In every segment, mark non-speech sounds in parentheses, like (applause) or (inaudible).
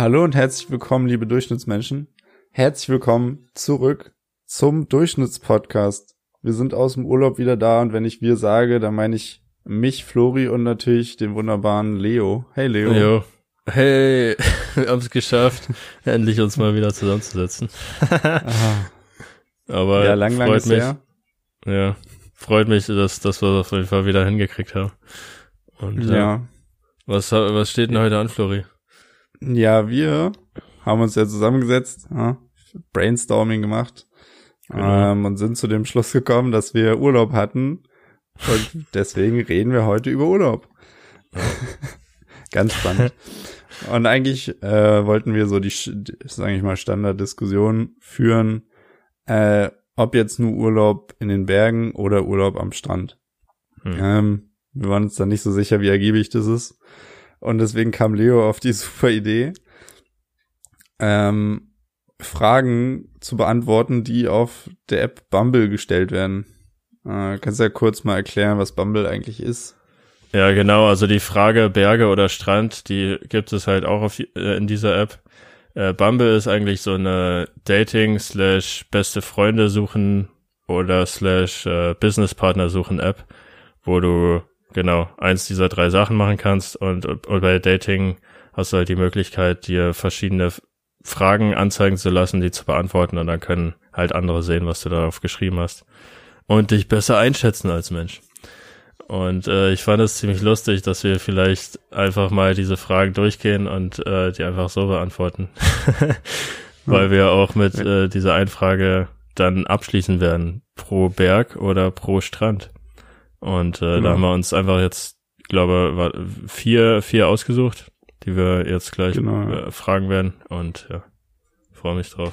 Hallo und herzlich willkommen, liebe Durchschnittsmenschen. Herzlich willkommen zurück zum Durchschnittspodcast. Wir sind aus dem Urlaub wieder da und wenn ich wir sage, dann meine ich mich, Flori und natürlich den wunderbaren Leo. Hey Leo. Jo. Hey, (laughs) wir haben es geschafft, endlich uns mal wieder zusammenzusetzen. Aber ja, lang, lang freut ist mich. her. Ja, freut mich, dass, dass wir das auf jeden Fall wieder hingekriegt haben. Und ja. Ja. Was, was steht denn heute an, Flori? Ja, wir haben uns ja zusammengesetzt, ja, Brainstorming gemacht Genau. ähm, und sind zu dem Schluss gekommen, dass wir Urlaub hatten. Und (laughs) deswegen reden wir heute über Urlaub. (laughs) Ganz spannend. Und eigentlich äh, wollten wir so die, sage ich mal, Standarddiskussion führen, äh, ob jetzt nur Urlaub in den Bergen oder Urlaub am Strand. Hm. Ähm, wir waren uns da nicht so sicher, wie ergiebig das ist. Und deswegen kam Leo auf die (laughs) super Idee, ähm, Fragen zu beantworten, die auf der App Bumble gestellt werden. Äh, kannst du ja kurz mal erklären, was Bumble eigentlich ist? Ja, genau. Also die Frage Berge oder Strand, die gibt es halt auch auf, äh, in dieser App. Äh, Bumble ist eigentlich so eine Dating slash beste Freunde suchen oder slash äh, Businesspartner suchen App, wo du genau eins dieser drei Sachen machen kannst und, und bei Dating hast du halt die Möglichkeit, dir verschiedene Fragen anzeigen zu lassen, die zu beantworten und dann können halt andere sehen, was du darauf geschrieben hast und dich besser einschätzen als Mensch. Und äh, ich fand es ziemlich lustig, dass wir vielleicht einfach mal diese Fragen durchgehen und äh, die einfach so beantworten. (laughs) Weil wir auch mit äh, dieser Einfrage dann abschließen werden. Pro Berg oder pro Strand. Und äh, Genau. da haben wir uns einfach jetzt, glaube war vier, vier ausgesucht, die wir jetzt gleich Genau. äh, fragen werden. Und ja, freue mich drauf.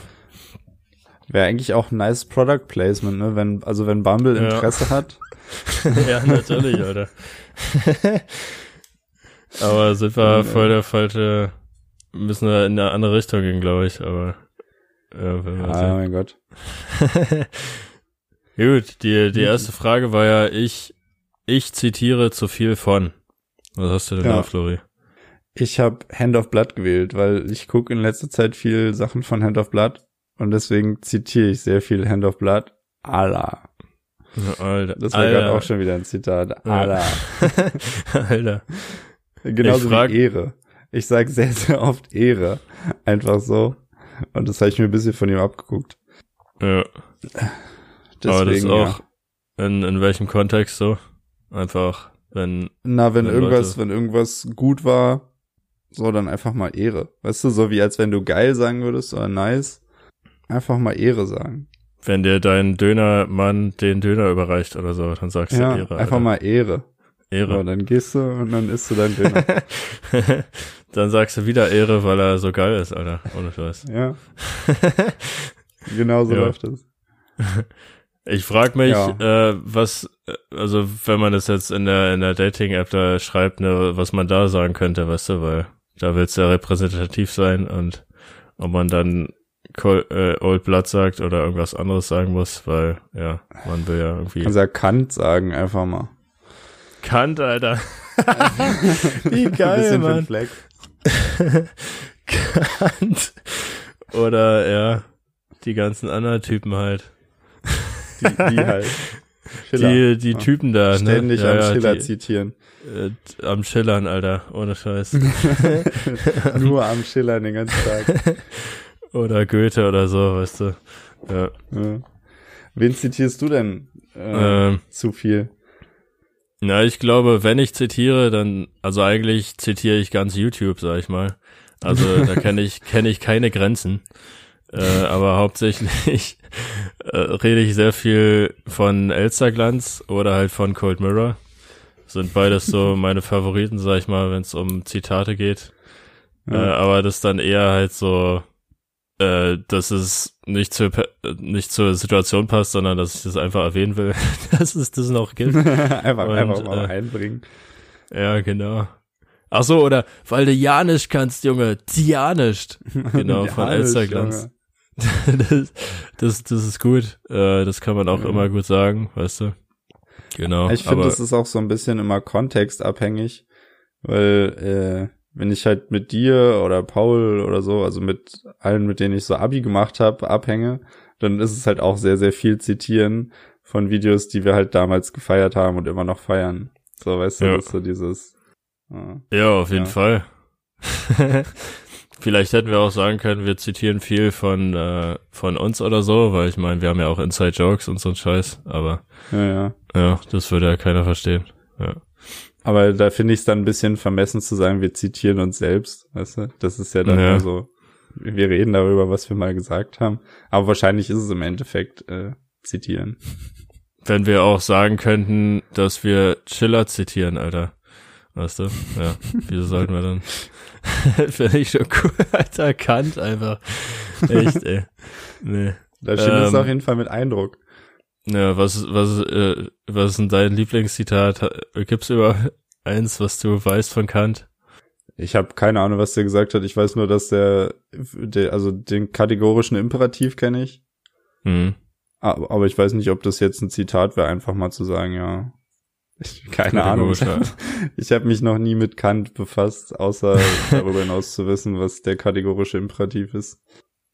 Wäre eigentlich auch ein nice Product Placement, ne? Wenn, also wenn Bumble Ja. Interesse hat. (laughs) ja, natürlich, Alter. (laughs) Aber sind wir Ja. voll der falsche, müssen wir in eine andere Richtung gehen, glaube ich, aber ja, Ah, mein Gott. (laughs) Gut, die, die erste Frage war ja, ich, ich zitiere zu viel von. Was hast du denn Ja. da, Flori? Ich habe Hand of Blood gewählt, weil ich gucke in letzter Zeit viel Sachen von Hand of Blood und deswegen zitiere ich sehr viel Hand of Blood. Allah. Alter. Das war gerade auch schon wieder ein Zitat. Allah. (laughs) Alter. Genauso frag- wie Ehre. Ich sage sehr, sehr oft Ehre. Einfach so. Und das habe ich mir ein bisschen von ihm abgeguckt. Ja. Deswegen, aber das ist auch, ja. in, in welchem Kontext so? Einfach, wenn, Na, wenn wenn irgendwas, Leute- wenn irgendwas gut war, so dann einfach mal Ehre. Weißt du, so wie als wenn du geil sagen würdest oder nice. Einfach mal Ehre sagen. wenn dir dein Dönermann den Döner überreicht oder so, dann sagst du Ja, Ehre. einfach Alter. mal Ehre. So, Ehre. dann gehst du und dann isst du dein Döner. (laughs) dann sagst du wieder Ehre, weil er so geil ist, Alter. Ohne Scheiß. ja, (laughs) genau so Ja. läuft es. (laughs) Ich frag mich, Ja. äh, was, äh, also wenn man das jetzt in der in der Dating-App da schreibt, ne, was man da sagen könnte, weißt du, weil da will's ja repräsentativ sein und ob man dann äh, Old Blood sagt oder irgendwas anderes sagen muss, weil ja, man will ja irgendwie Kannst ja Kant sagen, einfach mal. Kant, Alter. (laughs) Wie Ein geil, den Mann. Fleck. (laughs) Kant. Oder ja, die ganzen anderen Typen halt. Die, die halt. (laughs) Schiller. Die, die. Typen da, Ständig ne? am Ja, ja, Schiller die, zitieren. äh, am Schillern, Alter. Ohne Scheiß. (laughs) Nur am Schiller den ganzen Tag. (laughs) oder Goethe oder so, weißt du. Ja. Ja. Wen zitierst du denn äh, Ähm, zu viel? na, ich glaube, wenn ich zitiere, dann, also eigentlich zitiere ich ganz YouTube, sag ich mal. Also da kenne ich, kenne ich keine Grenzen. Äh, aber hauptsächlich (laughs) äh, rede ich sehr viel von Elsterglanz oder halt von Cold Mirror. Sind beides so (laughs) meine Favoriten, sag ich mal, wenn es um Zitate geht. Äh, Ja. aber das dann eher halt so, äh, dass es nicht zur, äh, nicht zur Situation passt, sondern dass ich das einfach erwähnen will, (laughs) dass es das noch gibt. einfach, Und, einfach mal äh, einbringen. Ja, genau. Ach so, oder weil du ja nicht kannst, Junge, ja nicht. Genau, von Elsterglanz. (laughs) Das, das, das ist gut. Äh, das kann man auch Ja. immer gut sagen, weißt du. Genau. Ich finde, das ist auch so ein bisschen immer kontextabhängig, weil äh, wenn ich halt mit dir oder Paul oder so, also mit allen, mit denen ich so Abi gemacht habe, abhänge, dann ist es halt auch sehr, sehr viel zitieren von Videos, die wir halt damals gefeiert haben und immer noch feiern. So, weißt du, Ja. das ist so dieses. Ja. Ja, auf jeden Ja. Fall. (laughs) Vielleicht hätten wir auch sagen können, wir zitieren viel von, äh, von uns oder so, weil ich meine, wir haben ja auch Inside Jokes und so ein Scheiß, aber ja, ja. ja, das würde ja keiner verstehen. Ja. Aber da finde ich es dann ein bisschen vermessen zu sagen, wir zitieren uns selbst, weißt du? Das ist ja dann Ja. so, wir reden darüber, was wir mal gesagt haben. Aber wahrscheinlich ist es im Endeffekt äh, zitieren. Wenn wir auch sagen könnten, dass wir Chiller zitieren, Alter. Weißt du? Ja. Wieso sollten wir dann? (laughs) Finde ich schon cool, (laughs) Alter. Kant einfach. Echt, ey. Nee. Da steht es Ähm, auf jeden Fall mit Eindruck. Ja, was, was, äh, was ist denn dein Lieblingszitat? Gibt's über eins, was du weißt von Kant? Ich habe keine Ahnung, was der gesagt hat. Ich weiß nur, dass der, der also den kategorischen Imperativ kenne ich. Hm. Aber aber ich weiß nicht, ob das jetzt ein Zitat wäre, einfach mal zu sagen, ja. Ich, (laughs) keine Ahnung. (laughs) Ich habe hab mich noch nie mit Kant befasst, außer darüber hinaus zu wissen, was der kategorische Imperativ ist.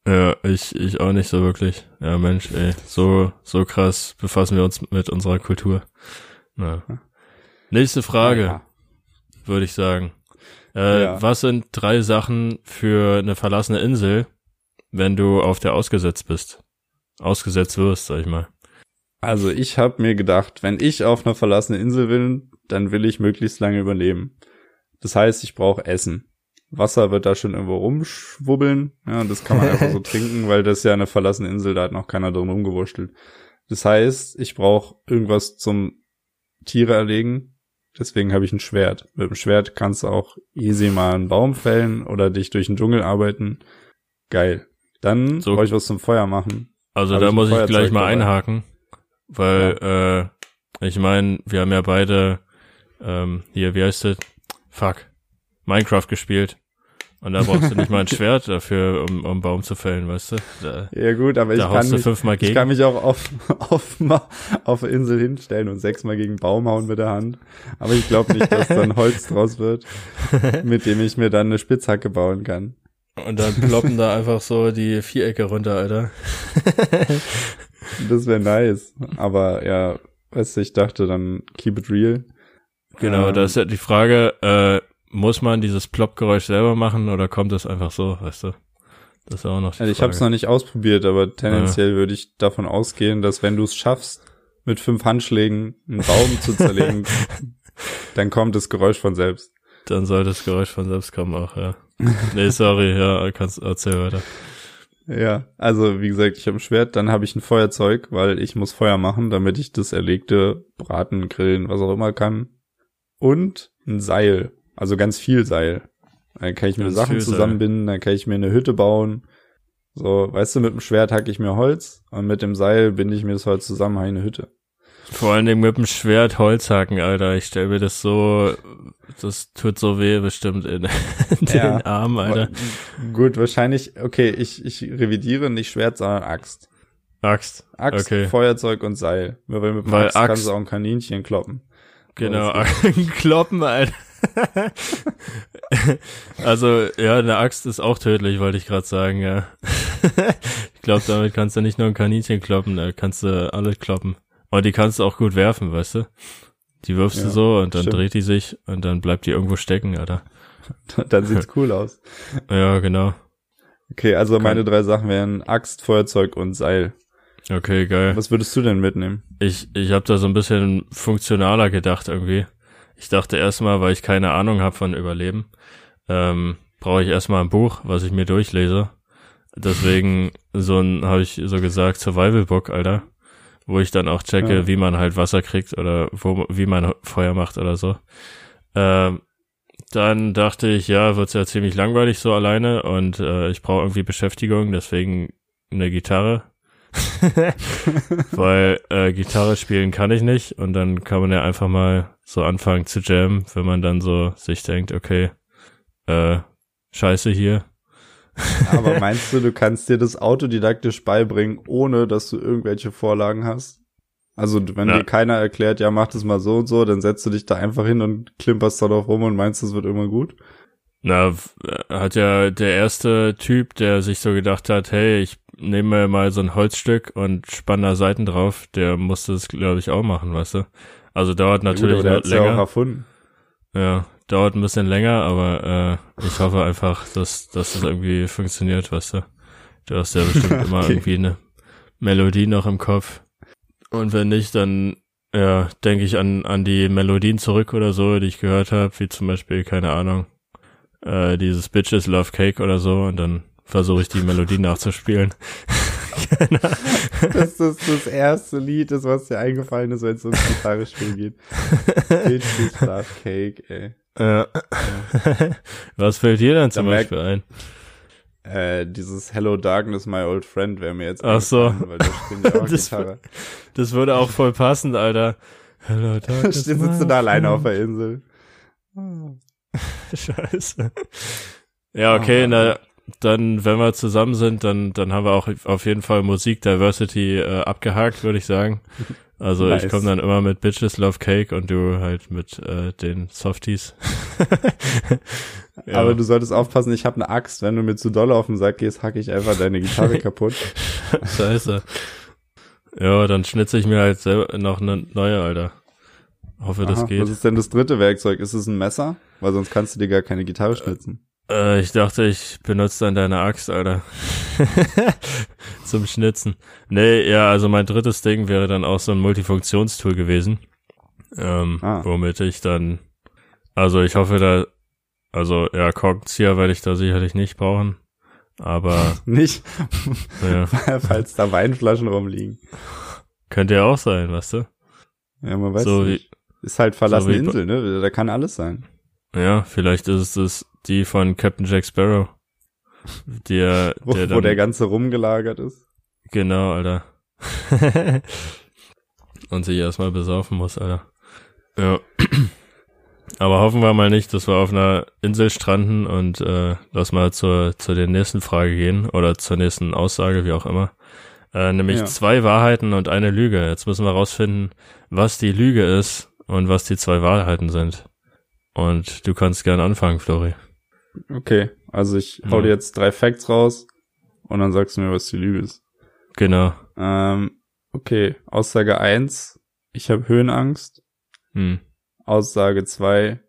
Ja, ich, ich auch nicht so wirklich. Ja, Mensch, ey, so, so krass befassen wir uns mit unserer Kultur. Na. Nächste Frage, Ja. würde ich sagen. Äh, Ja. Was sind drei Sachen für eine verlassene Insel, wenn du auf der ausgesetzt bist? Ausgesetzt wirst, sag ich mal. Also ich habe mir gedacht, wenn ich auf einer verlassenen Insel will, dann will ich möglichst lange überleben. Das heißt, ich brauche Essen. Wasser wird da schon irgendwo rumschwubbeln. Ja, und das kann man einfach so (laughs) trinken, weil das ist ja eine verlassene Insel, da hat noch keiner drin rumgewurschtelt. Das heißt, ich brauche irgendwas zum Tiere erlegen. Deswegen habe ich ein Schwert. Mit dem Schwert kannst du auch easy mal einen Baum fällen oder dich durch den Dschungel arbeiten. Geil. Dann So. brauche ich was zum Feuer machen. Also Hab da muss ich gleich mal dabei. einhaken, weil äh, ich meine, wir haben ja beide ähm, hier, wie heißt das? Fuck. Minecraft gespielt. Und da brauchst du nicht mal ein (laughs) Schwert dafür, um, um einen Baum zu fällen, weißt du? Da, Ja gut, aber ich kann mich, Ich kann mich auch auf, (laughs) auf, auf Insel hinstellen und sechsmal gegen einen Baum hauen mit der Hand. Aber ich glaube nicht, dass dann Holz draus wird, (laughs) mit dem ich mir dann eine Spitzhacke bauen kann. Und dann ploppen da einfach so die Vierecke runter, Alter. Das wäre nice. Aber ja, weißt du, ich dachte dann keep it real. Genau, Ähm, da ist ja die Frage, äh, muss man dieses Ploppgeräusch selber machen oder kommt das einfach so, weißt du? Das ist auch noch die Also ich habe es noch nicht ausprobiert, aber tendenziell würde ich davon ausgehen, dass wenn du es schaffst, mit fünf Handschlägen einen Baum zu zerlegen, (laughs) dann kommt das Geräusch von selbst. Dann soll das Geräusch von selbst kommen auch, ja. Nee, sorry, ja, kannst erzähl weiter. Ja, also wie gesagt, ich habe ein Schwert, dann habe ich ein Feuerzeug, weil ich muss Feuer machen, damit ich das Erlegte braten, grillen, was auch immer kann. Und ein Seil, also ganz viel Seil. Dann kann ich mir Ganz Sachen zusammenbinden, dann kann ich mir eine Hütte bauen. So, weißt du, mit dem Schwert hacke ich mir Holz und mit dem Seil binde ich mir das Holz zusammen, habe ich eine Hütte. Vor allen Dingen mit dem Schwert Holz hacken, Alter. Ich stell mir das so, das tut so weh bestimmt in, (laughs) in Ja. den Armen, Alter. Gut, wahrscheinlich, okay, ich, ich revidiere nicht Schwert, sondern Axt. Axt. Axt, Okay. Feuerzeug und Seil. Weil mit dem Weil Axt, kannst Axt- du auch ein Kaninchen kloppen. Genau, (laughs) Kloppen, Alter. (laughs) also, ja, eine Axt ist auch tödlich, wollte ich gerade sagen, ja. ich glaube, damit kannst du nicht nur ein Kaninchen kloppen, da kannst du alles kloppen. Und die kannst du auch gut werfen, weißt du? Die wirfst du Ja, so und dann stimmt. dreht die sich und dann bleibt die irgendwo stecken, Alter. (laughs) Dann sieht's (laughs) cool aus. Ja, genau. Okay, also Kann- meine drei Sachen wären Axt, Feuerzeug und Seil. Okay, geil. Was würdest du denn mitnehmen? Ich, ich habe da so ein bisschen funktionaler gedacht irgendwie. Ich dachte erstmal, weil ich keine Ahnung habe von Überleben, ähm, brauche ich erstmal ein Buch, was ich mir durchlese. Deswegen so ein, habe ich so gesagt, Survival Book, Alter. Wo ich dann auch checke, Ja. wie man halt Wasser kriegt oder wo, wie man Feuer macht oder so. Ähm, dann dachte ich, ja, wird's ja ziemlich langweilig so alleine und äh, ich brauche irgendwie Beschäftigung, deswegen eine Gitarre. (laughs) Weil äh, Gitarre spielen kann ich nicht und dann kann man ja einfach mal so anfangen zu jammen, wenn man dann so sich denkt, okay, äh, scheiße hier. Aber meinst du, du kannst dir das autodidaktisch beibringen, ohne dass du irgendwelche Vorlagen hast? Also wenn Ja. dir keiner erklärt, ja, mach das mal so und so, dann setzt du dich da einfach hin und klimperst da drauf rum und meinst, das wird immer gut? Na, äh, hat ja der erste Typ, der sich so gedacht hat, hey, ich nehme mal so ein Holzstück und spanne da Seiten drauf, der musste es, glaube ich, auch machen, weißt du? Also dauert natürlich ja, gut, länger. Ja, auch erfunden. ja, dauert ein bisschen länger, aber äh, ich hoffe einfach, dass, dass das irgendwie funktioniert, weißt du? Du hast ja (laughs) bestimmt immer Okay. irgendwie eine Melodie noch im Kopf. Und wenn nicht, dann ja, denke ich an, an die Melodien zurück oder so, die ich gehört habe, wie zum Beispiel, keine Ahnung, äh, dieses Bitches Love Cake oder so, und dann versuche ich die Melodie nachzuspielen. (laughs) Ahnung. Dass das das erste Lied ist, was dir eingefallen ist, wenn es ums Gitarrespiel geht. (laughs) Bitches Love Cake, ey. Ja. (laughs) Was fällt dir dann zum Da Beispiel ein? Äh, dieses Hello Darkness, my old friend wäre mir jetzt Ach so. weil da spielt ja (laughs) auch Das- Gitarre. Das würde auch voll passen, Alter. Hello, (laughs) Da darkness, sitzt du da alleine auf der Insel. Scheiße. Ja, okay, Oh, na, dann, wenn wir zusammen sind, dann, dann haben wir auch auf jeden Fall Musik Diversity äh, abgehakt, würde ich sagen. Also ich Nice. komme dann immer mit Bitches Love Cake und du halt mit äh, den Softies. ja. (laughs) Aber du solltest aufpassen, ich habe eine Axt. Wenn du mir zu doll auf den Sack gehst, hacke ich einfach deine Gitarre (laughs) kaputt. Scheiße. Ja, dann schnitze ich mir halt selber noch eine neue, Alter. Hoffe, das Aha, geht. Was ist denn das dritte Werkzeug? Ist es ein Messer? Weil sonst kannst du dir gar keine Gitarre schnitzen. Äh, ich dachte, ich benutze dann deine Axt, Alter. (laughs) Zum Schnitzen. Nee, ja, also mein drittes Ding wäre dann auch so ein Multifunktionstool gewesen. Ähm, Ah. womit ich dann, also ich hoffe da, also ja, Korkenzieher werde ich da sicherlich nicht brauchen. Aber (laughs) Nicht, ja, (laughs) falls da Weinflaschen rumliegen. könnte ja auch sein, weißt du? Ja, man weiß So nicht. Ist halt verlassene so wie- Insel, ne? Da kann alles sein. Ja, vielleicht ist es die von Captain Jack Sparrow. Der, (laughs) Wo, der wo dann, der ganze rumgelagert ist. Genau, Alter. (laughs) Und sich erstmal besaufen muss, Alter. Ja. Aber hoffen wir mal nicht, dass wir auf einer Insel stranden und äh, lass mal zur, zu der nächsten Frage gehen oder zur nächsten Aussage, wie auch immer. Äh, nämlich Ja. zwei Wahrheiten und eine Lüge. Jetzt müssen wir rausfinden, was die Lüge ist und was die zwei Wahrheiten sind. Und du kannst gern anfangen, Flori. Okay, also ich hau Ja. dir jetzt drei Facts raus und dann sagst du mir, was die Lüge ist. Genau. Ähm, okay, Aussage eins: ich habe Höhenangst. Hm. Aussage zwei: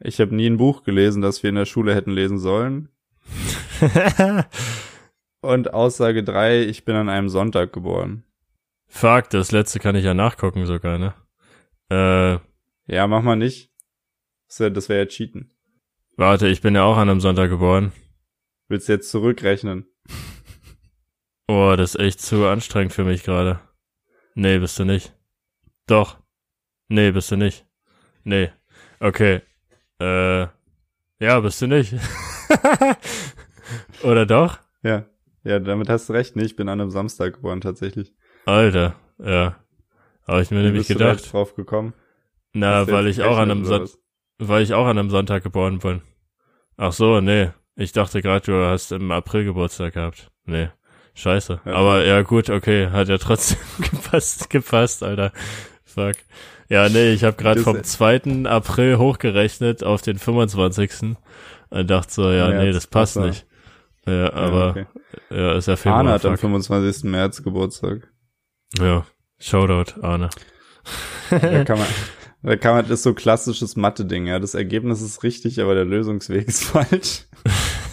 ich habe nie ein Buch gelesen, das wir in der Schule hätten lesen sollen. (laughs) Und Aussage drei: ich bin an einem Sonntag geboren. Fuck, das letzte kann ich ja nachgucken sogar, ne? Äh, Ja, mach mal nicht. Das wäre das wär ja Cheaten. Warte, ich bin ja auch an einem Sonntag geboren. Willst du jetzt zurückrechnen? (laughs) Oh, das ist echt zu anstrengend für mich gerade. Nee, bist du nicht. Doch. Nee, bist du nicht. Nee. Okay. Äh, ja, bist du nicht. (laughs) Oder doch? Ja. Ja, damit hast du recht. Nee, ich bin an einem Samstag geboren, tatsächlich. Alter, ja. Habe ich mir Wie nämlich bist du da gedacht. jetzt drauf gekommen? Na, du weil ich auch an einem gerechnet, oder Son was? Weil ich auch an einem Sonntag geboren bin. Ach so, nee. Ich dachte gerade, du hast im April Geburtstag gehabt. Nee. Scheiße. Ja. Aber ja gut, okay, hat ja trotzdem (laughs) gepasst, gepasst, Alter. Fuck. Ja, nee, ich habe gerade vom 2. April hochgerechnet auf den 25. und dachte so, ja, März, nee, das passt nicht. Ja, aber okay. ja, ist ja Februar. Arne hat am fuck. 25. März Geburtstag. Ja, Shoutout, Arne. Da kann man, (laughs) da kann man, das ist so klassisches Mathe-Ding, ja. Das Ergebnis ist richtig, aber der Lösungsweg ist (laughs) falsch.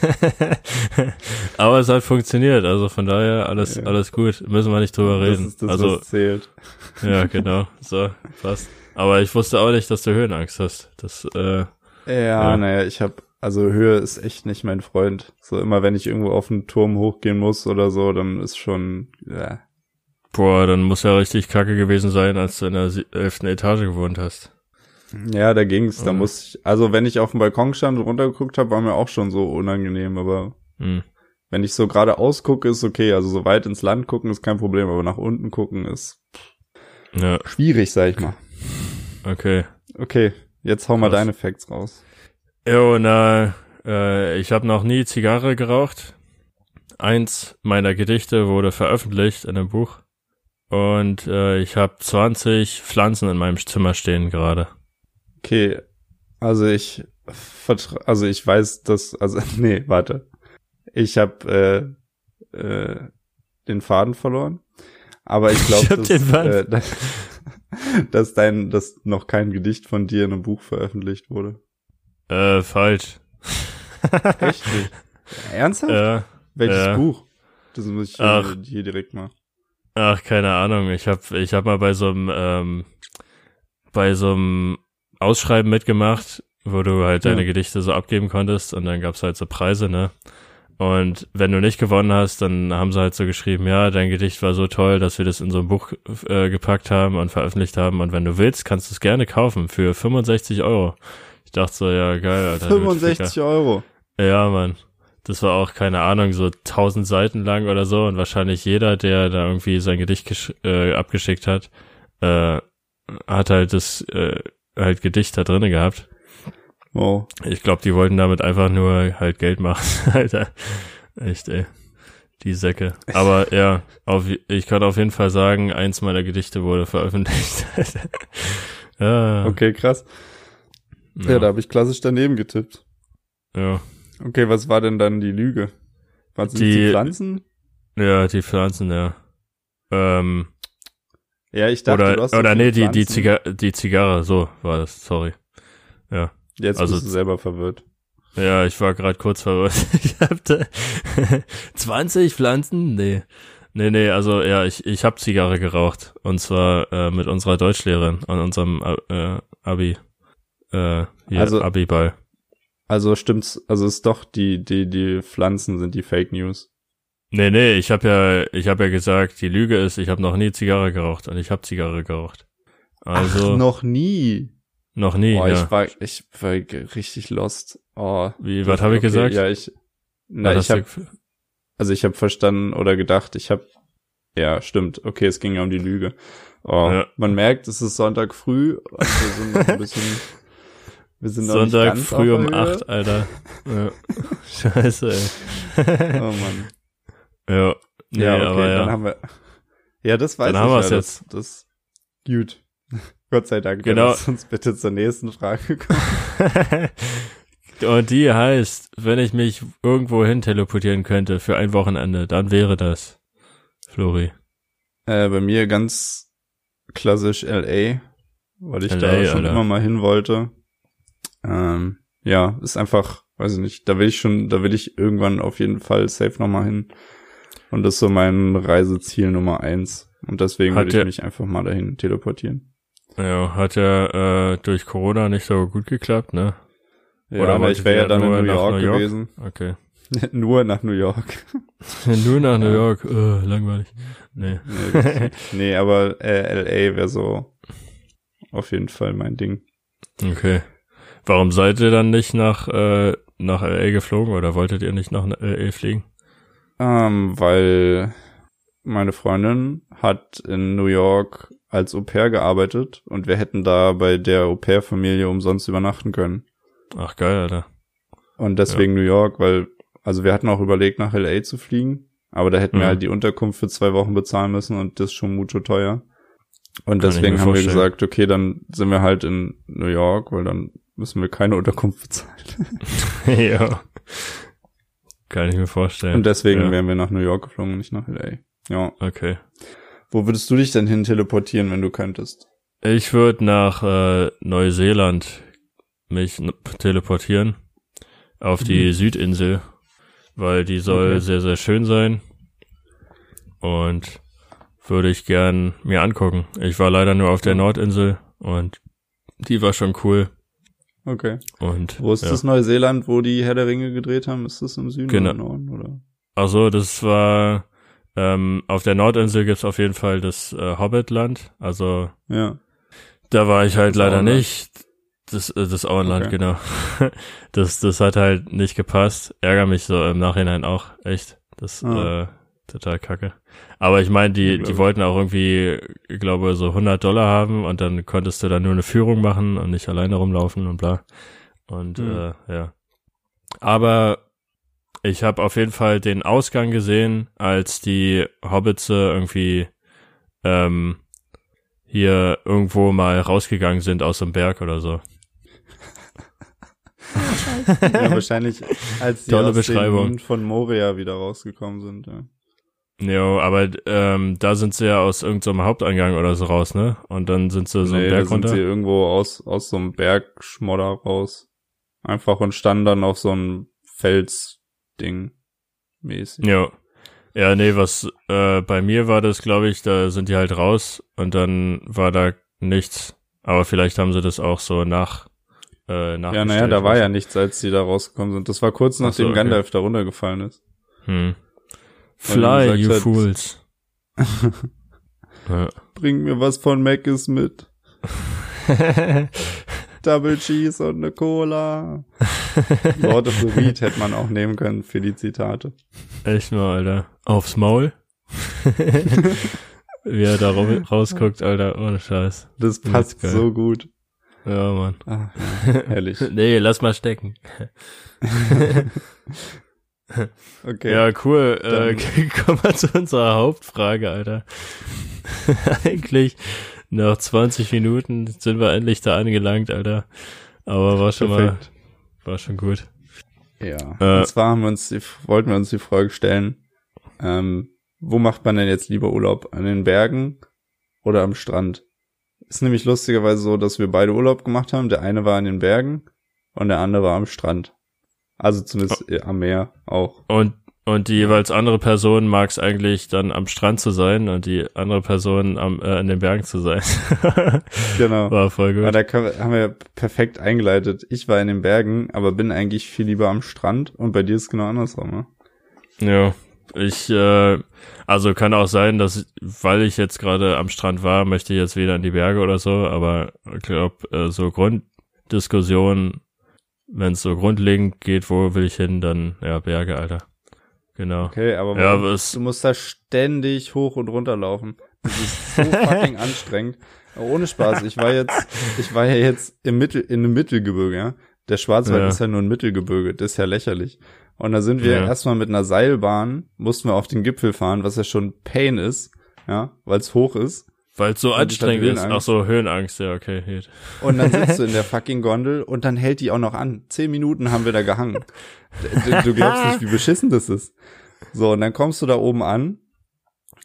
(laughs) Aber es hat funktioniert, also von daher alles, Ja. alles gut. Müssen wir nicht drüber Das reden. ist das, also, was zählt. ja, genau. So, passt. Aber ich wusste auch nicht, dass du Höhenangst hast. Das, äh, Ja, Ja. naja, ich hab, also Höhe ist echt nicht mein Freund. So immer, wenn ich irgendwo auf einen Turm hochgehen muss oder so, dann ist schon, ja. Boah, dann muss ja richtig kacke gewesen sein, als du in der elften Etage gewohnt hast. Ja, da ging's. Da Mhm. muss ich, also wenn ich auf dem Balkon stand und runtergeguckt habe, war mir auch schon so unangenehm, aber Hm. wenn ich so gerade ausgucke, ist okay. Also so weit ins Land gucken ist kein Problem, aber nach unten gucken ist Ja, schwierig, sag ich mal. okay. Okay, jetzt hau mal Krass. deine Facts raus. Jo, na, äh, ich habe noch nie Zigarre geraucht. Eins meiner Gedichte wurde veröffentlicht in einem Buch. Und äh, ich habe 20 Pflanzen in meinem Zimmer stehen gerade. Okay, also ich vertra also ich weiß, dass, also (laughs) nee, warte. Ich habe äh, äh, den Faden verloren. Aber ich glaube, dass, äh, dass, (laughs) dass dein, dass noch kein Gedicht von dir in einem Buch veröffentlicht wurde. Äh, falsch. Echt? (laughs) Ernsthaft? Ja. Welches ja. Buch? Das muss ich Ach. hier, hier direkt mal. Ach, keine Ahnung. Ich hab, ich hab mal bei so einem, ähm, bei so einem Ausschreiben mitgemacht, wo du halt deine Ja. Gedichte so abgeben konntest und dann gab's halt so Preise, ne? Und wenn du nicht gewonnen hast, dann haben sie halt so geschrieben, ja, dein Gedicht war so toll, dass wir das in so ein Buch äh, gepackt haben und veröffentlicht haben. Und wenn du willst, kannst du es gerne kaufen für 65 Euro. Ich dachte so, ja, geil, Alter. du 65 Euro. Ja, Mann. Das war auch, keine Ahnung, so 1000 Seiten lang oder so. Und wahrscheinlich jeder, der da irgendwie sein Gedicht äh, abgeschickt hat, äh, hat halt das äh, halt Gedicht da drinne gehabt. Wow. Ich glaube, die wollten damit einfach nur halt Geld machen, (laughs) Alter. Echt, ey. Die Säcke. Aber ja, auf, ich kann auf jeden Fall sagen, eins meiner Gedichte wurde veröffentlicht. ja, (laughs) Okay, krass. Ja, da habe ich klassisch daneben getippt. ja. Okay, was war denn dann die Lüge? Was sind Die- die Pflanzen? ja, die Pflanzen, ja. Ähm, Ja, ich dachte, oder du hast oder nee, die, die. Ziga die Zigarre, so war das, sorry. Ja. Jetzt also- bist du selber verwirrt. Ja, ich war gerade kurz verwirrt. (laughs) Ich hatte (laughs) 20 Pflanzen? Nee. Nee, nee, also ja, ich, ich habe Zigarre geraucht. Und zwar äh, mit unserer Deutschlehrerin an unserem äh, Abi. Äh, hier, Also- Abi-Ball. Also stimmt's, also ist doch die, die, die Pflanzen sind die Fake News. Nee, nee, ich habe ja, ich habe ja gesagt, die Lüge ist, ich habe noch nie Zigarre geraucht und ich habe Zigarre geraucht. Also Ach, noch nie. noch nie, Boah, ja. ich war, ich war richtig lost. Oh. Wie, was habe ich Okay, gesagt? Ja, ich, na, Was ich du gef- also ich habe verstanden oder gedacht, ich habe, ja, stimmt. Okay, es ging ja um die Lüge. Oh, Ja. man merkt, es ist Sonntag früh und wir sind noch ein bisschen, (laughs) wir sind noch nicht Sonntag ganz früh auf um acht, Alter. Ja. (laughs) Scheiße, ey. Oh Mann. Ja. Nee, ja, okay, aber ja. dann haben wir. Ja, das weiß Dann ich haben ja, wir's das, das gut. (laughs) Gott sei Dank. Genau. Lass uns bitte zur nächsten Frage kommen. (laughs) Und die heißt, wenn ich mich irgendwo hin teleportieren könnte für ein Wochenende, dann wäre das Flori. Äh, bei mir ganz klassisch LA, weil ich da LA, schon Alter. immer mal hin wollte. Ähm, ja, ist einfach, weiß ich nicht, da will ich schon, da will ich irgendwann auf jeden Fall safe nochmal hin. Und das ist so mein Reiseziel Nummer eins. Und deswegen Hat würde ich mich einfach mal dahin teleportieren. Ja, hat ja äh, durch Corona nicht so gut geklappt, ne? Ja, Oder aber ich wäre ja dann in New York, New York? gewesen. Okay. (laughs) (laughs) Nur nach New York. (laughs) Nur nach New. York, äh, langweilig. Nee. Nee, nee aber äh, LA wäre so auf jeden Fall mein Ding. Okay. Warum seid ihr dann nicht nach, äh, nach LA geflogen oder wolltet ihr nicht nach LA fliegen? Ähm, weil meine Freundin hat in New York als Au pair gearbeitet und wir hätten da bei der Au pair-Familie umsonst übernachten können. Ach geil, Alter. Und deswegen New York, weil, also wir hatten auch überlegt, nach LA zu fliegen, aber da hätten Mhm. wir halt die Unterkunft für zwei Wochen bezahlen müssen und das ist schon mucho teuer. Und Kann deswegen haben wir gesagt, okay, dann sind wir halt in New York, weil dann müssen wir keine Unterkunft bezahlen. (laughs) ja. Kann ich mir vorstellen. Und deswegen ja. wären wir nach New York geflogen, nicht nach LA. Ja. Okay. Wo würdest du dich denn hin teleportieren, wenn du könntest? Ich würde nach äh, Neuseeland mich teleportieren auf die Mhm. Südinsel, weil die soll Okay. sehr, sehr schön sein und würde ich gern mir angucken. Ich war leider nur auf der. Nordinsel und die war schon cool Okay. und Wo ist ja. das Neuseeland, wo die Herr der Ringe gedreht haben? Ist das im Süden Genau. oder im Norden? Oder? Ach so, das war ähm, auf der Nordinsel gibt's auf jeden Fall das äh, Hobbitland, also Ja. Da war ich halt Das leider Auenland. nicht. Das, äh, das Auenland, Okay. genau. (laughs) Das, das hat halt nicht gepasst. Ärger mich so im Nachhinein auch, echt. Das, Ah. äh, total kacke. Aber ich meine, die, die wollten auch irgendwie, ich glaube, so 100 Dollar haben und dann konntest du dann nur eine Führung machen und nicht alleine rumlaufen und bla. Und, Hm. äh, ja. Aber ich habe auf jeden Fall den Ausgang gesehen, als die Hobbitze irgendwie, ähm, hier irgendwo mal rausgegangen sind aus dem Berg oder so. (laughs) ja, wahrscheinlich, als die Tolle aus Beschreibung. von Moria wieder rausgekommen sind. Ja. Jo, aber ähm, da sind sie ja aus irgendeinem Eingang oder so raus, ne? Und dann sind sie so nee, einen da Berg sind runter. sie irgendwo aus, aus so einem Bergschmodder raus. Einfach und standen dann auf so einem Felsding mäßig. Ja. Ja, nee, was äh, bei mir war das, glaube ich, da sind die halt raus und dann war da nichts. Aber vielleicht haben sie das auch so nach äh, Ja, naja, da war ja nichts, als die da rausgekommen sind. Das war kurz Ach so, nachdem okay. Gandalf da runtergefallen ist. Hm. Fly, you gesagt fools. (laughs) Bring mir was von Mc's mit. (laughs) Double Cheese und eine Cola. Lord of the Reed hätte man auch nehmen können für die Zitate. Echt mal, Alter. Aufs Maul. (laughs) Wie er da rausguckt, Alter, ohne Scheiß. Das passt geil. so gut. Ja, Mann. Ja, herrlich. Nee, lass mal stecken. Okay. Ja, cool. Äh, (laughs) kommen wir zu unserer Hauptfrage, Alter. (laughs) Eigentlich nach 20 Minuten sind wir endlich da angelangt, Alter. Aber war schon Perfekt. mal, war schon gut. Ja. Äh, und zwar haben wir uns die, wollten wir uns die Frage stellen, ähm, wo macht man denn jetzt lieber Urlaub? An den Bergen oder am Strand? Ist nämlich lustigerweise so, dass wir beide Urlaub gemacht haben. Der eine war in den Bergen und der andere war am Strand. Also zumindest äh, am Meer auch. Und, und die jeweils andere Person mag es eigentlich dann am Strand zu sein und die andere Person am, äh, in den Bergen zu sein. (laughs) Genau. War voll gut. da können wir, haben wir perfekt eingeleitet. Ich war in den Bergen, aber bin eigentlich viel lieber am Strand und bei dir ist genau andersrum, ne? Ja, ich, äh, also kann auch sein, dass, weil ich jetzt gerade am Strand war, möchte ich jetzt wieder in die Berge oder so, aber ich glaube, äh, so Grunddiskussion, wenn es so grundlegend geht, wo will ich hin, dann, ja, Berge, Alter. Genau. Okay, aber Ja, es- du musst da ständig hoch und runter laufen. Das ist so (laughs) fucking anstrengend. Ohne Spaß. Ich war jetzt, ich war ja jetzt im Mittel, in einem Mittelgebirge, ja. Der Schwarzwald Ja. ist ja nur ein Mittelgebirge. Das ist ja lächerlich. Und da sind wir Ja. erstmal mit einer Seilbahn, mussten wir auf den Gipfel fahren, was ja schon Pain ist, ja, weil es hoch ist. Weil es so anstrengend ist. Ach Höhenangst. so, Höhenangst, ja, okay. (laughs) Und dann sitzt du in der (laughs) fucking Gondel und dann hält die auch noch an. Zehn Minuten haben wir da gehangen. Du, du glaubst nicht, wie beschissen das ist. So, und dann kommst du da oben an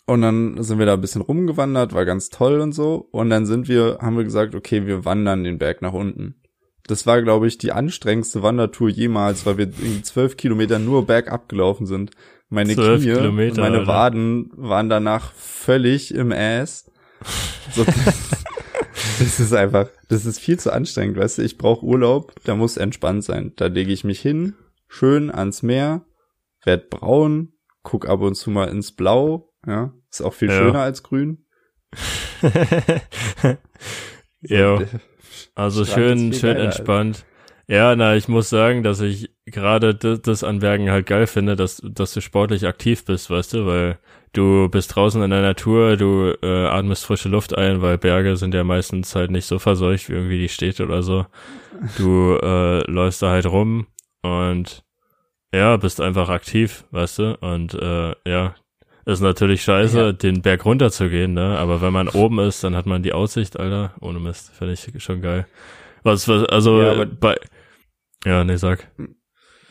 und dann sind wir da ein bisschen rumgewandert, war ganz toll und so. Und dann sind wir, haben wir gesagt, okay, wir wandern den Berg nach unten. Das war, glaube ich, die anstrengendste Wandertour jemals, weil wir irgendwie zwölf Kilometer nur bergab gelaufen sind. Meine 12 Knie Kilometer, meine Alter. Waden waren danach völlig im Ass. So, (laughs) das, ist einfach, das ist viel zu anstrengend, weißt du, ich brauche Urlaub, da muss entspannt sein. Da lege ich mich hin, schön ans Meer, werd braun, guck ab und zu mal ins Blau, ja, ist auch viel Ja. schöner als grün. (laughs) Jo. Also schön, schön entspannt. Ja, na, ich muss sagen, dass ich gerade das, das an Bergen halt geil finde, dass, dass du sportlich aktiv bist, weißt du, weil du bist draußen in der Natur, du äh, atmest frische Luft ein, weil Berge sind ja meistens halt nicht so verseucht wie irgendwie die Städte oder so. Du äh, läufst da halt rum und ja, bist einfach aktiv, weißt du, und äh, ja, ist natürlich scheiße, Ja. den Berg runter zu gehen, ne? Aber wenn man oben ist, dann hat man die Aussicht, Alter. Ohne Mist, finde ich schon geil. Was, was also Ja, bei Ja, nee, sag.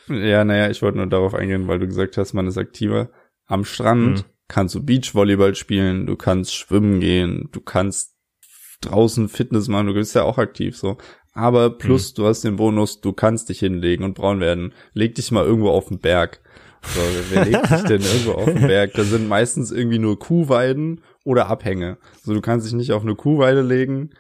Ja, naja, ich wollte nur darauf eingehen, weil du gesagt hast, man ist aktiver. Am Strand Mhm. Kannst du Beachvolleyball spielen, du kannst schwimmen gehen, du kannst draußen Fitness machen, du bist ja auch aktiv so. Aber plus, Mhm. du hast den Bonus, du kannst dich hinlegen und braun werden. Leg dich mal irgendwo auf den Berg. So, wer legt sich denn (laughs) irgendwo auf den Berg? Da sind meistens irgendwie nur Kuhweiden oder Abhänge. So, du kannst dich nicht auf eine Kuhweide legen,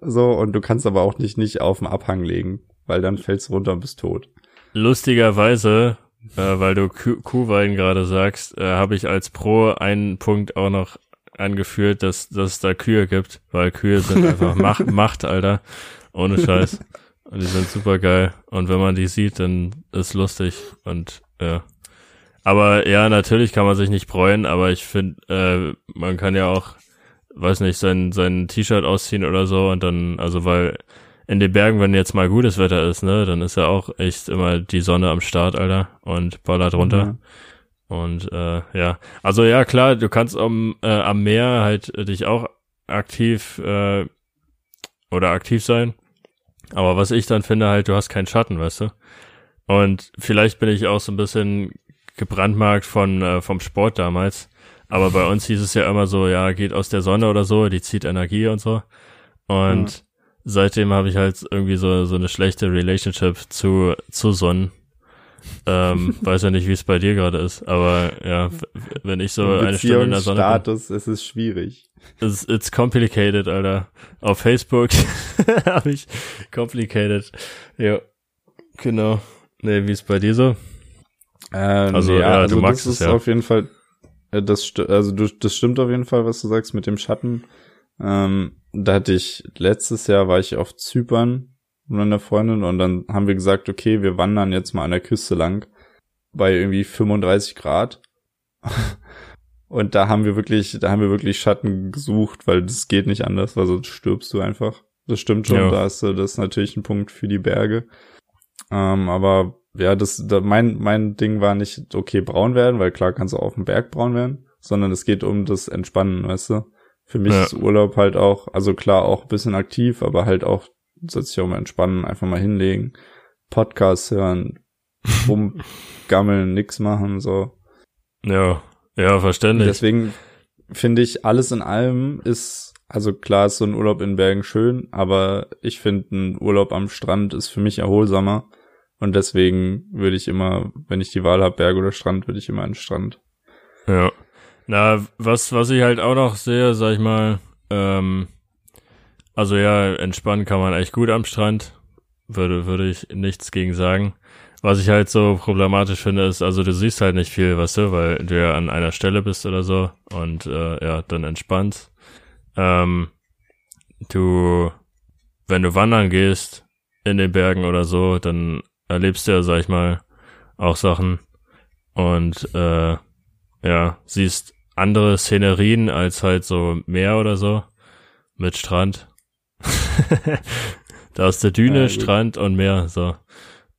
so, und du kannst aber auch nicht, nicht auf den Abhang legen, weil dann fällst du runter und bist tot. Lustigerweise, äh, weil du Kuh Kuhwein gerade sagst, äh, habe ich als Pro einen Punkt auch noch angeführt, dass, dass es da Kühe gibt, weil Kühe sind (laughs) einfach Macht, Macht, Alter. Ohne Scheiß. Und die sind super geil. Und wenn man die sieht, dann ist lustig. Und ja. Aber ja, natürlich kann man sich nicht freuen, aber ich finde, äh, man kann ja auch, weiß nicht, sein, sein T-Shirt ausziehen oder so und dann, also weil in den Bergen, wenn jetzt mal gutes Wetter ist, ne, dann ist ja auch echt immer die Sonne am Start, Alter, und ballert runter. Und äh, ja, also ja, klar, du kannst am, äh, am Meer halt äh, dich auch aktiv äh, oder aktiv sein. Aber was ich dann finde, halt, du hast keinen Schatten, weißt du? Und vielleicht bin ich auch so ein bisschen gebrandmarkt von, äh, vom Sport damals. Aber bei uns hieß es ja immer so, ja, geht aus der Sonne oder so, die zieht Energie und so. Und. Seitdem habe ich halt irgendwie so, so eine schlechte Relationship zu, zu Sonnen. ähm, (laughs) weiß ja nicht, wie es bei dir gerade ist, aber ja, wenn ich so eine Stunde in der Sonne Status, bin, es ist schwierig. It's, it's complicated, Alter. Auf Facebook (laughs) habe ich complicated. Ja, genau. Nee, wie ist bei dir so? Ähm, also, ja, ja also du magst das es ja. auf jeden Fall, äh, das, also du, das stimmt auf jeden Fall, was du sagst mit dem Schatten. Ähm, da hatte ich, letztes Jahr war ich auf Zypern mit meiner Freundin und dann haben wir gesagt, okay, wir wandern jetzt mal an der Küste lang bei irgendwie 35 Grad. (laughs) und da haben wir wirklich, da haben wir wirklich Schatten gesucht, weil das geht nicht anders, weil sonst stirbst du einfach. Das stimmt schon, ja. da ist das ist natürlich ein Punkt für die Berge. Ähm, aber ja, das, da, mein, mein Ding war nicht, okay, braun werden, weil klar kannst du auf dem Berg braun werden, sondern es geht um das Entspannen, weißt du? Für mich ja. ist Urlaub halt auch, also klar auch ein bisschen aktiv, aber halt auch, soll sich auch mal entspannen, einfach mal hinlegen, Podcasts hören, (laughs) rumgammeln, nix machen, so. Ja, ja, verständlich. Deswegen finde ich, alles in allem ist, also klar ist so ein Urlaub in Bergen schön, aber ich finde, ein Urlaub am Strand ist für mich erholsamer und deswegen würde ich immer, wenn ich die Wahl habe, Berg oder Strand, würde ich immer an den Strand. Ja. Na, was, was ich halt auch noch sehe, sag ich mal, ähm, also ja, entspannen kann man echt gut am Strand. Würde, würde ich nichts gegen sagen. Was ich halt so problematisch finde, ist, also du siehst halt nicht viel, weißt du, weil du ja an einer Stelle bist oder so und äh, ja, dann entspannt. Ähm, du, wenn du wandern gehst in den Bergen oder so, dann erlebst du ja, sag ich mal, auch Sachen und äh, ja, siehst andere Szenerien als halt so Meer oder so mit Strand. (laughs) da ist der Düne, ja, Strand und Meer, so.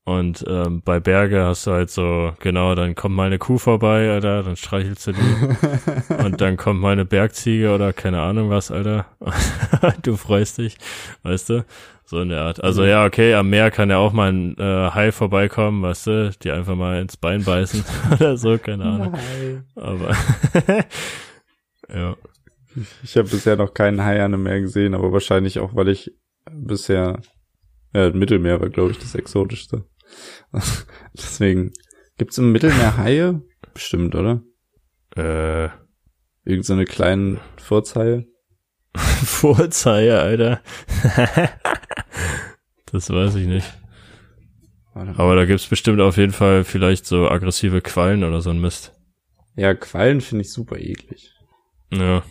Und ähm, bei Berge hast du halt so, genau, dann kommt mal eine Kuh vorbei, Alter, dann streichelst du die. (laughs) und dann kommt mal eine Bergziege oder keine Ahnung was, Alter. (laughs) du freust dich, weißt du? So in der Art. Also ja, okay, am Meer kann ja auch mal ein äh, Hai vorbeikommen, weißt du, die einfach mal ins Bein beißen (laughs) oder so, keine Ahnung. Nein. Aber ja. Ich habe bisher noch keinen Hai an einem Meer gesehen, aber wahrscheinlich auch, weil ich bisher ja, Mittelmeer war, glaube ich, das exotischste. (laughs) Deswegen gibt's im Mittelmeer Haie? Bestimmt, oder? Äh. Irgend so eine kleinen Furzhaie? Furzhaie, (laughs) Alter. (laughs) das weiß ich nicht. Aber da gibt's bestimmt auf jeden Fall vielleicht so aggressive Quallen oder so ein Mist. Ja, Quallen finde ich super eklig. Ja.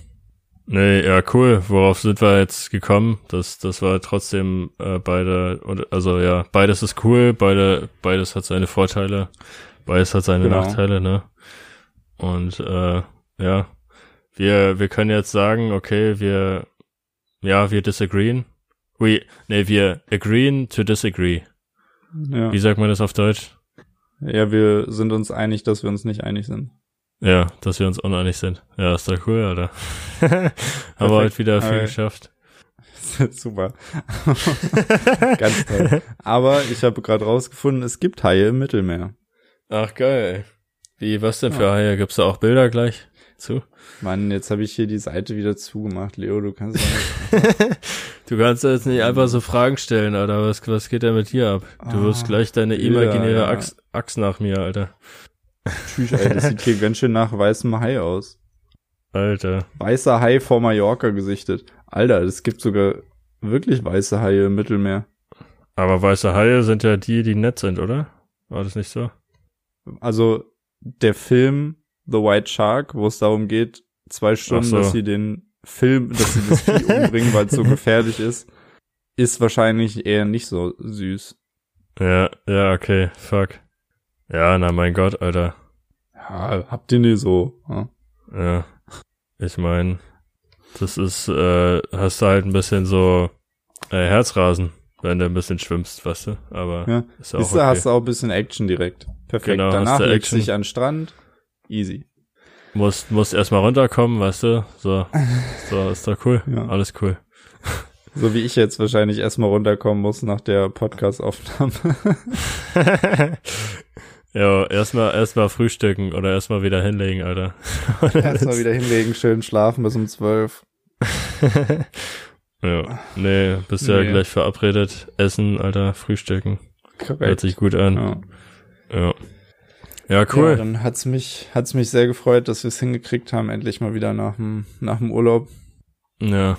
Nee, ja, cool. Worauf sind wir jetzt gekommen? Das, das war trotzdem äh, beide, also ja, beides ist cool, beide, beides hat seine Vorteile, beides hat seine genau. Nachteile, ne? Und äh, ja, wir, wir können jetzt sagen, okay, wir, ja, wir disagreeen. We, nee, wir agreeen to disagree. Ja. Wie sagt man das auf Deutsch? Ja, wir sind uns einig, dass wir uns nicht einig sind. Ja, dass wir uns uneinig sind. Ja, ist doch cool, Alter. (laughs) Haben wir heute wieder viel geschafft. (laughs) Super. (laughs) Ganz toll. Aber ich habe gerade rausgefunden, es gibt Haie im Mittelmeer. Ach geil. Wie, was denn für ja. Haie? Gibt's da auch Bilder gleich zu? Mann, jetzt habe ich hier die Seite wieder zugemacht. Leo, du kannst nicht. Du kannst jetzt nicht einfach so Fragen stellen, Alter. Was, was geht denn mit dir ab? Du wirst ah, gleich deine imaginäre ja. Axt, Axt nach mir, Alter. Tschüss, ey, das sieht hier ganz schön nach weißem Hai aus. Alter. Weißer Hai vor Mallorca gesichtet. Alter, es gibt sogar wirklich weiße Haie im Mittelmeer. Aber weiße Haie sind ja die, die nett sind, oder? War das nicht so? Also, der Film The White Shark, wo es darum geht, zwei Stunden, so. dass sie den Film, dass sie das Vieh (laughs) umbringen, weil es so gefährlich ist, ist wahrscheinlich eher nicht so süß. Ja, ja, okay, fuck. Ja, na mein Gott, Alter. Ja, habt ihr nie so. Ja, ja. ich mein, das ist, äh, hast du halt ein bisschen so äh, Herzrasen, wenn du ein bisschen schwimmst, weißt du, aber ja. ist auch okay. hast du auch ein bisschen Action direkt. Perfekt. Genau, Danach legst du dich an den Strand. Easy. Musst, musst erstmal runterkommen, weißt du, so, (laughs) so, ist doch cool. Ja. Alles cool. So wie ich jetzt wahrscheinlich erstmal runterkommen muss nach der Podcast-Aufnahme. (laughs) (laughs) ja, erstmal erstmal frühstücken oder erstmal wieder hinlegen, Alter. (laughs) erstmal wieder hinlegen, schön schlafen bis um zwölf. (laughs) ja, nee, bist nee. ja gleich verabredet. Essen, Alter, frühstücken. Korrekt. Hört sich gut an. Ja. Ja, ja cool. Ja, dann hat's mich, hat's mich sehr gefreut, dass wir es hingekriegt haben, endlich mal wieder nach dem, nach dem Urlaub. Ja,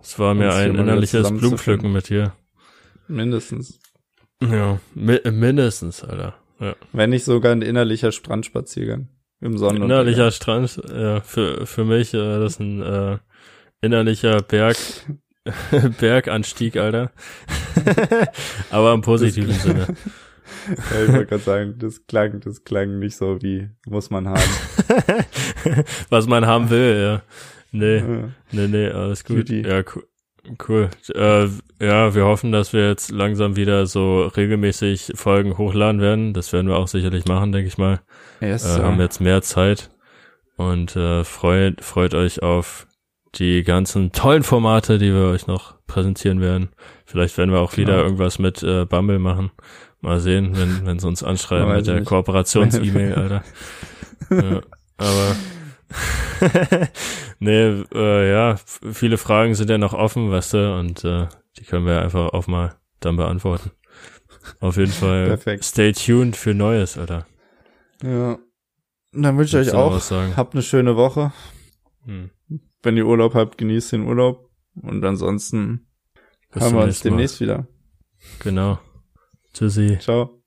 es war mir ein innerliches Blumenpflücken mit dir. Mindestens. Ja, mi mindestens, Alter. Ja. Wenn nicht sogar ein innerlicher Strandspaziergang im Sonnen. Innerlicher Strand, ja, für, für mich äh, das ist ein äh, innerlicher Berg, (laughs) Berganstieg, Alter. (laughs) Aber im positiven das Sinne. (laughs) Ja, ich wollte gerade sagen, das klang, das klang nicht so wie muss man haben. Was man haben will, ja. Nee, ja. nee, nee, alles gut. Cutie. Ja, cool. Cool. Äh, ja, wir hoffen, dass wir jetzt langsam wieder so regelmäßig Folgen hochladen werden. Das werden wir auch sicherlich machen, denke ich mal. Yes, äh, haben jetzt mehr Zeit und äh, freut, freut euch auf die ganzen tollen Formate, die wir euch noch präsentieren werden. Vielleicht werden wir auch wieder genau. irgendwas mit äh, Bumble machen. Mal sehen, wenn, wenn sie uns anschreiben mit der Kooperations-E-Mail, Alter. (laughs) ja, aber (laughs) nee, äh, ja, viele Fragen sind ja noch offen, weißt du, und äh, die können wir einfach auch mal dann beantworten. Auf jeden (laughs) Fall Perfekt. stay tuned für Neues, Alter. Ja. Dann wünsche ich euch auch, habt eine schöne Woche. Hm. Wenn ihr Urlaub habt, genießt den Urlaub. Und ansonsten Bis hören wir uns demnächst Mal. wieder. Genau. Tschüssi. Ciao.